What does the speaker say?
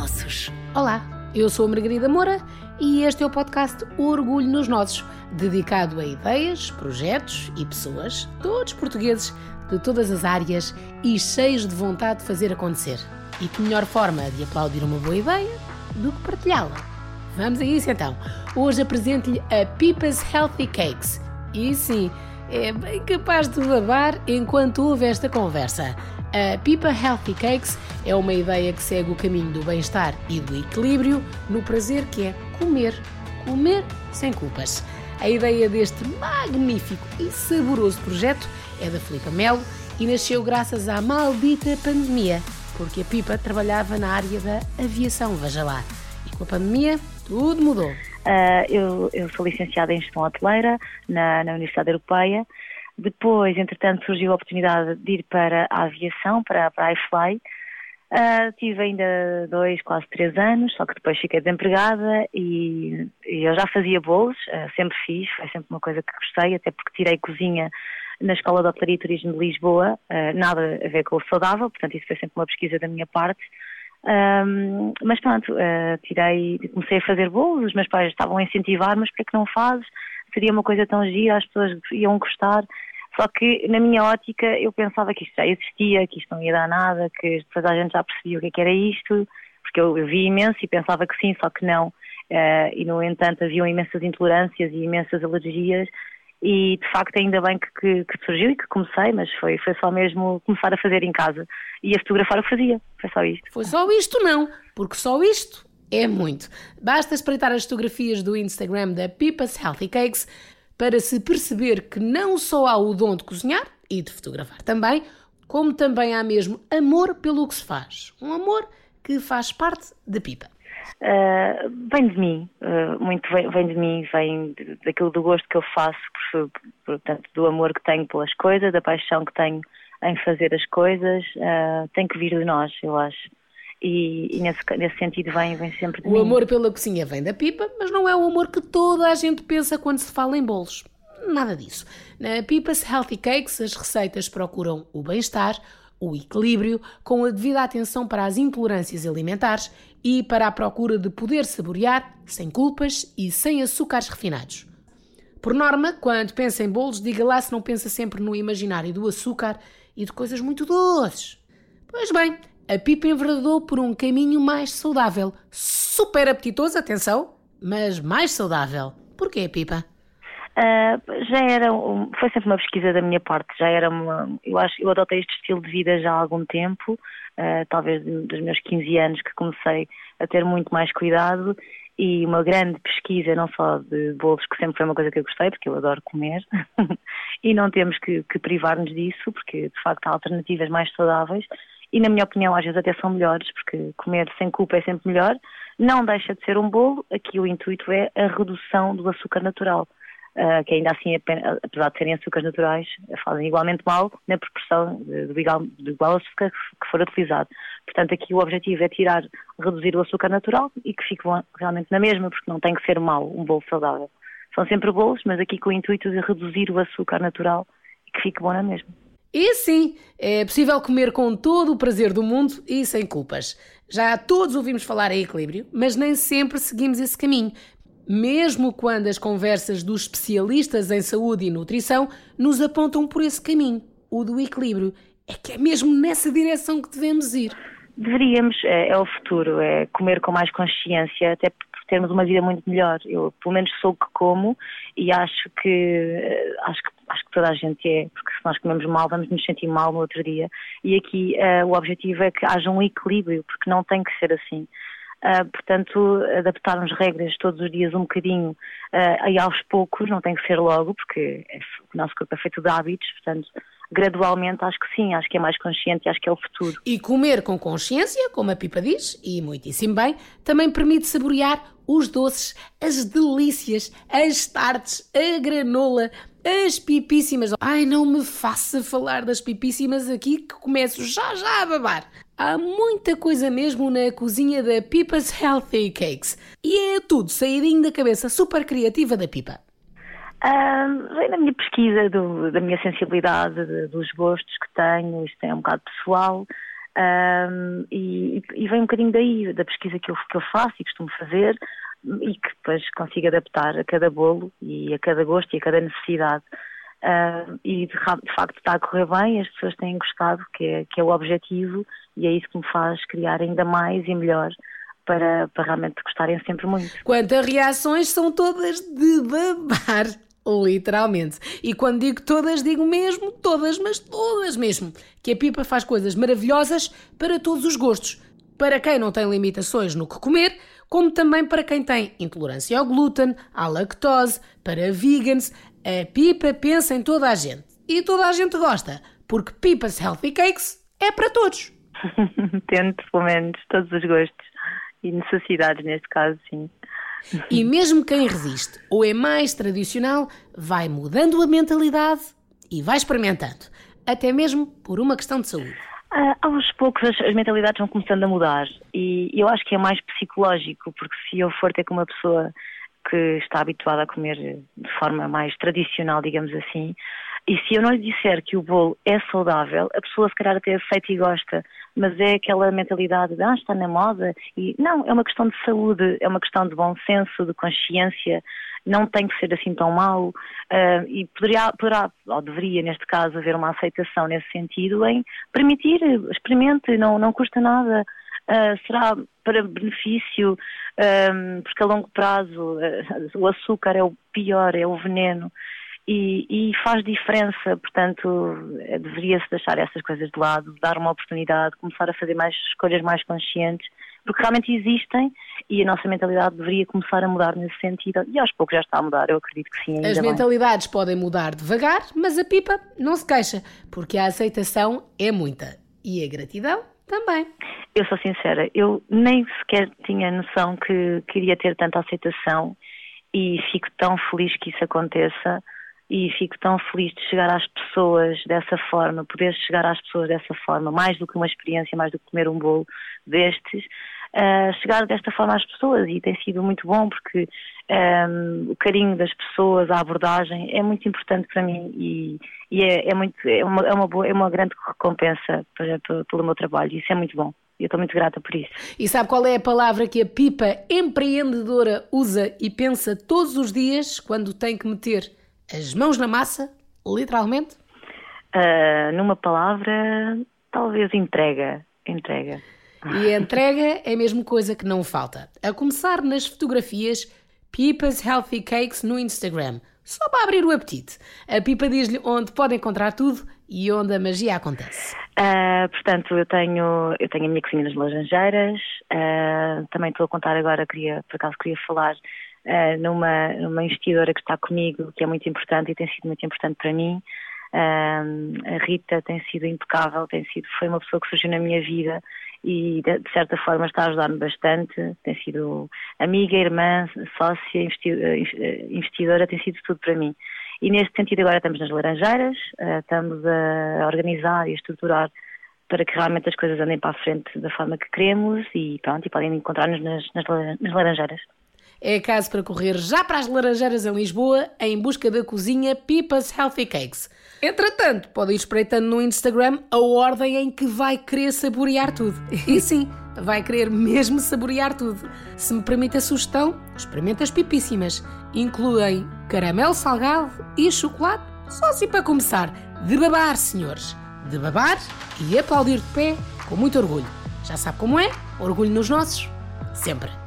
Nossos. Olá, eu sou a Margarida Moura e este é o podcast Orgulho nos Nossos, dedicado a ideias, projetos e pessoas, todos portugueses, de todas as áreas e cheios de vontade de fazer acontecer. E que melhor forma de aplaudir uma boa ideia do que partilhá-la? Vamos a isso então. Hoje apresento-lhe a Pipas Healthy Cakes. E sim, é bem capaz de babar enquanto ouve esta conversa. A Pipa Healthy Cakes é uma ideia que segue o caminho do bem-estar e do equilíbrio no prazer que é comer. Comer sem culpas. A ideia deste magnífico e saboroso projeto é da Filipa Melo e nasceu graças à maldita pandemia, porque a Pipa trabalhava na área da aviação, veja lá. E com a pandemia, tudo mudou. Uh, eu, eu, sou licenciada em Gestão Hoteleira na, na Universidade Europeia depois, entretanto, surgiu a oportunidade de ir para a aviação, para, para a iFly. Uh, tive ainda dois, quase três anos, só que depois fiquei desempregada e, e eu já fazia bolos, uh, sempre fiz, foi sempre uma coisa que gostei, até porque tirei cozinha na Escola de Hotelaria e Turismo de Lisboa, uh, nada a ver com o saudável, portanto isso foi sempre uma pesquisa da minha parte. Um, mas pronto, tirei, comecei a fazer bolos, os meus pais estavam a incentivar, mas para que não fazes? Seria uma coisa tão gira, as pessoas iam gostar. Só que, na minha ótica, eu pensava que isto já existia, que isto não ia dar nada, que depois a gente já percebia o que, é que era isto, porque eu, eu, vi imenso e pensava que sim, só que não. Uh, e, no entanto, haviam imensas intolerâncias e imensas alergias. E, de facto, ainda bem que, que, que, surgiu e que comecei, mas foi, foi só mesmo começar a fazer em casa. E a fotografar que fazia. Foi só isto. Foi só isto, não. Porque só isto é muito. Basta espreitar as fotografias do Instagram da Pipas Healthy Cakes para se perceber que não só há o dom de cozinhar e de fotografar também, como também há mesmo amor pelo que se faz. Um amor que faz parte da pipa. Uh, vem de mim, uh, muito vem, vem, de mim, vem daquilo do gosto que eu faço, por, portanto, do amor que tenho pelas coisas, da paixão que tenho em fazer as coisas, uh, tem que vir de nós, eu acho e, e nesse, nesse, sentido vem, vem sempre de O mim. amor pela cozinha vem da pipa, mas não é o amor que toda a gente pensa quando se fala em bolos. Nada disso. Na Pipas Healthy Cakes, as receitas procuram o bem-estar, o equilíbrio, com a devida atenção para as intolerâncias alimentares e para a procura de poder saborear sem culpas e sem açúcares refinados. Por norma, quando pensa em bolos, diga lá se não pensa sempre no imaginário do açúcar e de coisas muito doces. Pois bem, a Pipa enverdou por um caminho mais saudável. Super apetitoso, atenção, mas mais saudável. Porquê, Pipa? Uh, já era, um, foi sempre uma pesquisa da minha parte, já era uma, eu acho, eu adotei este estilo de vida já há algum tempo, uh, talvez dos meus 15 anos que comecei a ter muito mais cuidado e uma grande pesquisa, não só de bolos, que sempre foi uma coisa que eu gostei, porque eu adoro comer, e não temos que, que privar-nos disso, porque de facto há alternativas mais saudáveis, e, na minha opinião, às vezes até são melhores, porque comer sem culpa é sempre melhor. Não deixa de ser um bolo, aqui o intuito é a redução do açúcar natural, uh, que ainda assim, apesar de serem açúcares naturais, fazem igualmente mal na proporção do igual, do igual açúcar que for utilizado. Portanto, aqui o objetivo é tirar, reduzir o açúcar natural e que fique realmente na mesma, porque não tem que ser mau um bolo saudável. São sempre bolos, mas aqui com o intuito de reduzir o açúcar natural e que fique bom na mesma. E sim, é possível comer com todo o prazer do mundo e sem culpas. Já todos ouvimos falar em equilíbrio, mas nem sempre seguimos esse caminho. Mesmo quando as conversas dos especialistas em saúde e nutrição nos apontam por esse caminho, o do equilíbrio. É que é mesmo nessa direção que devemos ir. Deveríamos, é, é o futuro, é comer com mais consciência, até termos uma vida muito melhor. Eu, pelo menos, sou o que como e acho que, eh, acho que, acho que toda a gente é, porque se nós comemos mal, vamos nos sentir mal no outro dia. E aqui uh, o objetivo é que haja um equilíbrio, porque não tem que ser assim. Uh, portanto, adaptarmos regras todos os dias um bocadinho uh, e aos poucos, não tem que ser logo, porque é, o nosso corpo é feito de hábitos, portanto, gradualmente acho que sim, acho que é mais consciente e acho que é o futuro. E comer com consciência, como a Pipa diz, e muitíssimo bem, também permite saborear os doces, as delícias, as tartes, a granola, as pipíssimas. Ai, não me faça falar das pipíssimas aqui que começo já já a babar. Há muita coisa mesmo na cozinha da Pipa's Healthy Cakes. E é tudo saídinho da cabeça super criativa da Pipa. Vem da minha pesquisa, do, da minha sensibilidade, de, dos gostos que tenho, isto é um bocado pessoal. E, e, vem um bocadinho daí, da pesquisa que eu, que eu faço e costumo fazer, e que depois consigo adaptar a cada bolo e a cada gosto e a cada necessidade. E de, de, facto está a correr bem, as pessoas têm gostado, que é, que é o objetivo, e é isso que me faz criar ainda mais e melhor para, para realmente gostarem sempre muito. Quanto a reações, são todas de babar. Literalmente. E quando digo todas, digo mesmo todas, mas todas mesmo. Que a Pipa faz coisas maravilhosas para todos os gostos. Para quem não tem limitações no que comer, como também para quem tem intolerância ao glúten, à lactose, para vegans, a Pipa pensa em toda a gente. E toda a gente gosta, porque Pipa's Healthy Cakes é para todos. Tento, pelo menos, todos os gostos e necessidades, neste caso, sim. E mesmo quem resiste ou é mais tradicional, vai mudando a mentalidade e vai experimentando, até mesmo por uma questão de saúde. Uh, aos poucos as, as, mentalidades vão começando a mudar e eu acho que é mais psicológico, porque se eu for ter com uma pessoa que está habituada a comer de forma mais tradicional, digamos assim, e se eu não lhe disser que o bolo é saudável, a pessoa se calhar até aceita e gosta, mas é aquela mentalidade de ah, está na moda. E não, é uma questão de saúde, é uma questão de bom senso, de consciência, não tem que ser assim tão mau. Uh, e poderia, poderá, ou deveria, neste caso, haver uma aceitação nesse sentido em permitir, experimente, não, não custa nada. Uh, será para benefício, um, porque a longo prazo uh, o açúcar é o pior, é o veneno e, e faz diferença, portanto, deveria-se deixar essas coisas de lado, dar uma oportunidade, começar a fazer mais escolhas mais conscientes, porque realmente existem e a nossa mentalidade deveria começar a mudar nesse sentido e aos poucos já está a mudar, eu acredito que sim. As mentalidades bem. podem mudar devagar, mas a pipa não se queixa, porque a aceitação é muita e a gratidão também. Eu sou sincera, eu nem sequer tinha noção que queria ter tanta aceitação e fico tão feliz que isso aconteça e fico tão feliz de chegar às pessoas dessa forma, poder chegar às pessoas dessa forma, mais do que uma experiência, mais do que comer um bolo destes, uh, chegar desta forma às pessoas e tem sido muito bom porque um, ehm, o carinho das pessoas, a abordagem é muito importante para mim e, e é, é, muito, é, uma, é, uma boa, é uma grande recompensa para, para, pelo meu trabalho e isso é muito bom. Eu estou muito grata por isso. E sabe qual é a palavra que a pipa empreendedora usa e pensa todos os dias quando tem que meter as mãos na massa, literalmente? Uh, numa palavra, talvez entrega. Entrega. E a entrega é a mesma coisa que não falta. A começar nas fotografias Pipa's Healthy Cakes no Instagram. Só para abrir o apetite. A Pipa diz-lhe onde pode encontrar tudo e onde a magia acontece. Uh, portanto, eu tenho, eu tenho a minha cozinha nas Laranjeiras. Uh, também estou a contar agora, queria, por acaso queria falar uh, numa, numa investidora que está comigo, que é muito importante e tem sido muito importante para mim. Uh, a Rita tem sido impecável, tem sido, foi uma pessoa que surgiu na minha vida e de, de certa forma está a ajudar-me bastante. Tem sido amiga, irmã, sócia, eh, investidora, tem sido tudo para mim. E neste sentido agora estamos nas Laranjeiras, uh, estamos a organizar e a estruturar para que realmente as coisas andem para a frente da forma que queremos e pronto, e podem encontrar-nos nas, nas Laranjeiras. É caso para correr já para as Laranjeiras em Lisboa em busca da cozinha Pipa's Healthy Cakes. Entretanto, pode ir espreitando no Instagram a ordem em que vai querer saborear tudo. E sim, vai querer mesmo saborear tudo. Se me permite a sugestão, experimenta as pipíssimas. Incluem caramelo salgado e chocolate, só assim para começar. De babar, senhores. De babar e aplaudir de pé com muito orgulho. Já sabe como é? Orgulho nos nossos, sempre.